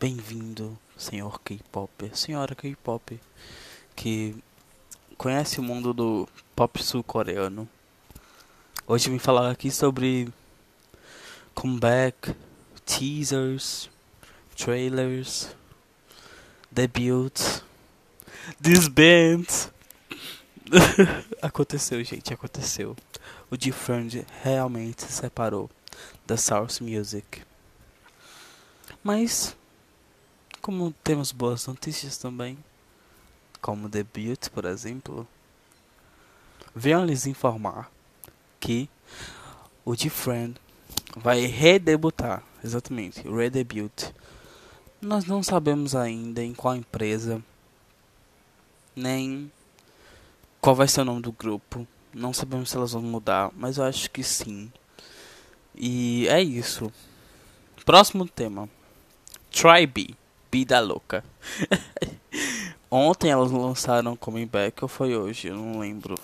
Bem-vindo, senhor K-pop, senhora K-pop, que conhece o mundo do pop sul-coreano. Hoje vim falar aqui sobre comeback, teasers, trailers, debuts, disbands. aconteceu, gente, aconteceu. O D-Friend realmente se separou da Source Music. Mas como temos boas notícias também, como debut, por exemplo, venho lhes informar que o D-Friend vai redebutar, exatamente, redebut. Nós não sabemos ainda em qual empresa, nem qual vai ser o nome do grupo. Não sabemos se elas vão mudar, mas eu acho que sim. E é isso. Próximo tema. Tribe. Vida louca. Ontem elas lançaram Coming Back ou foi hoje? Eu não lembro.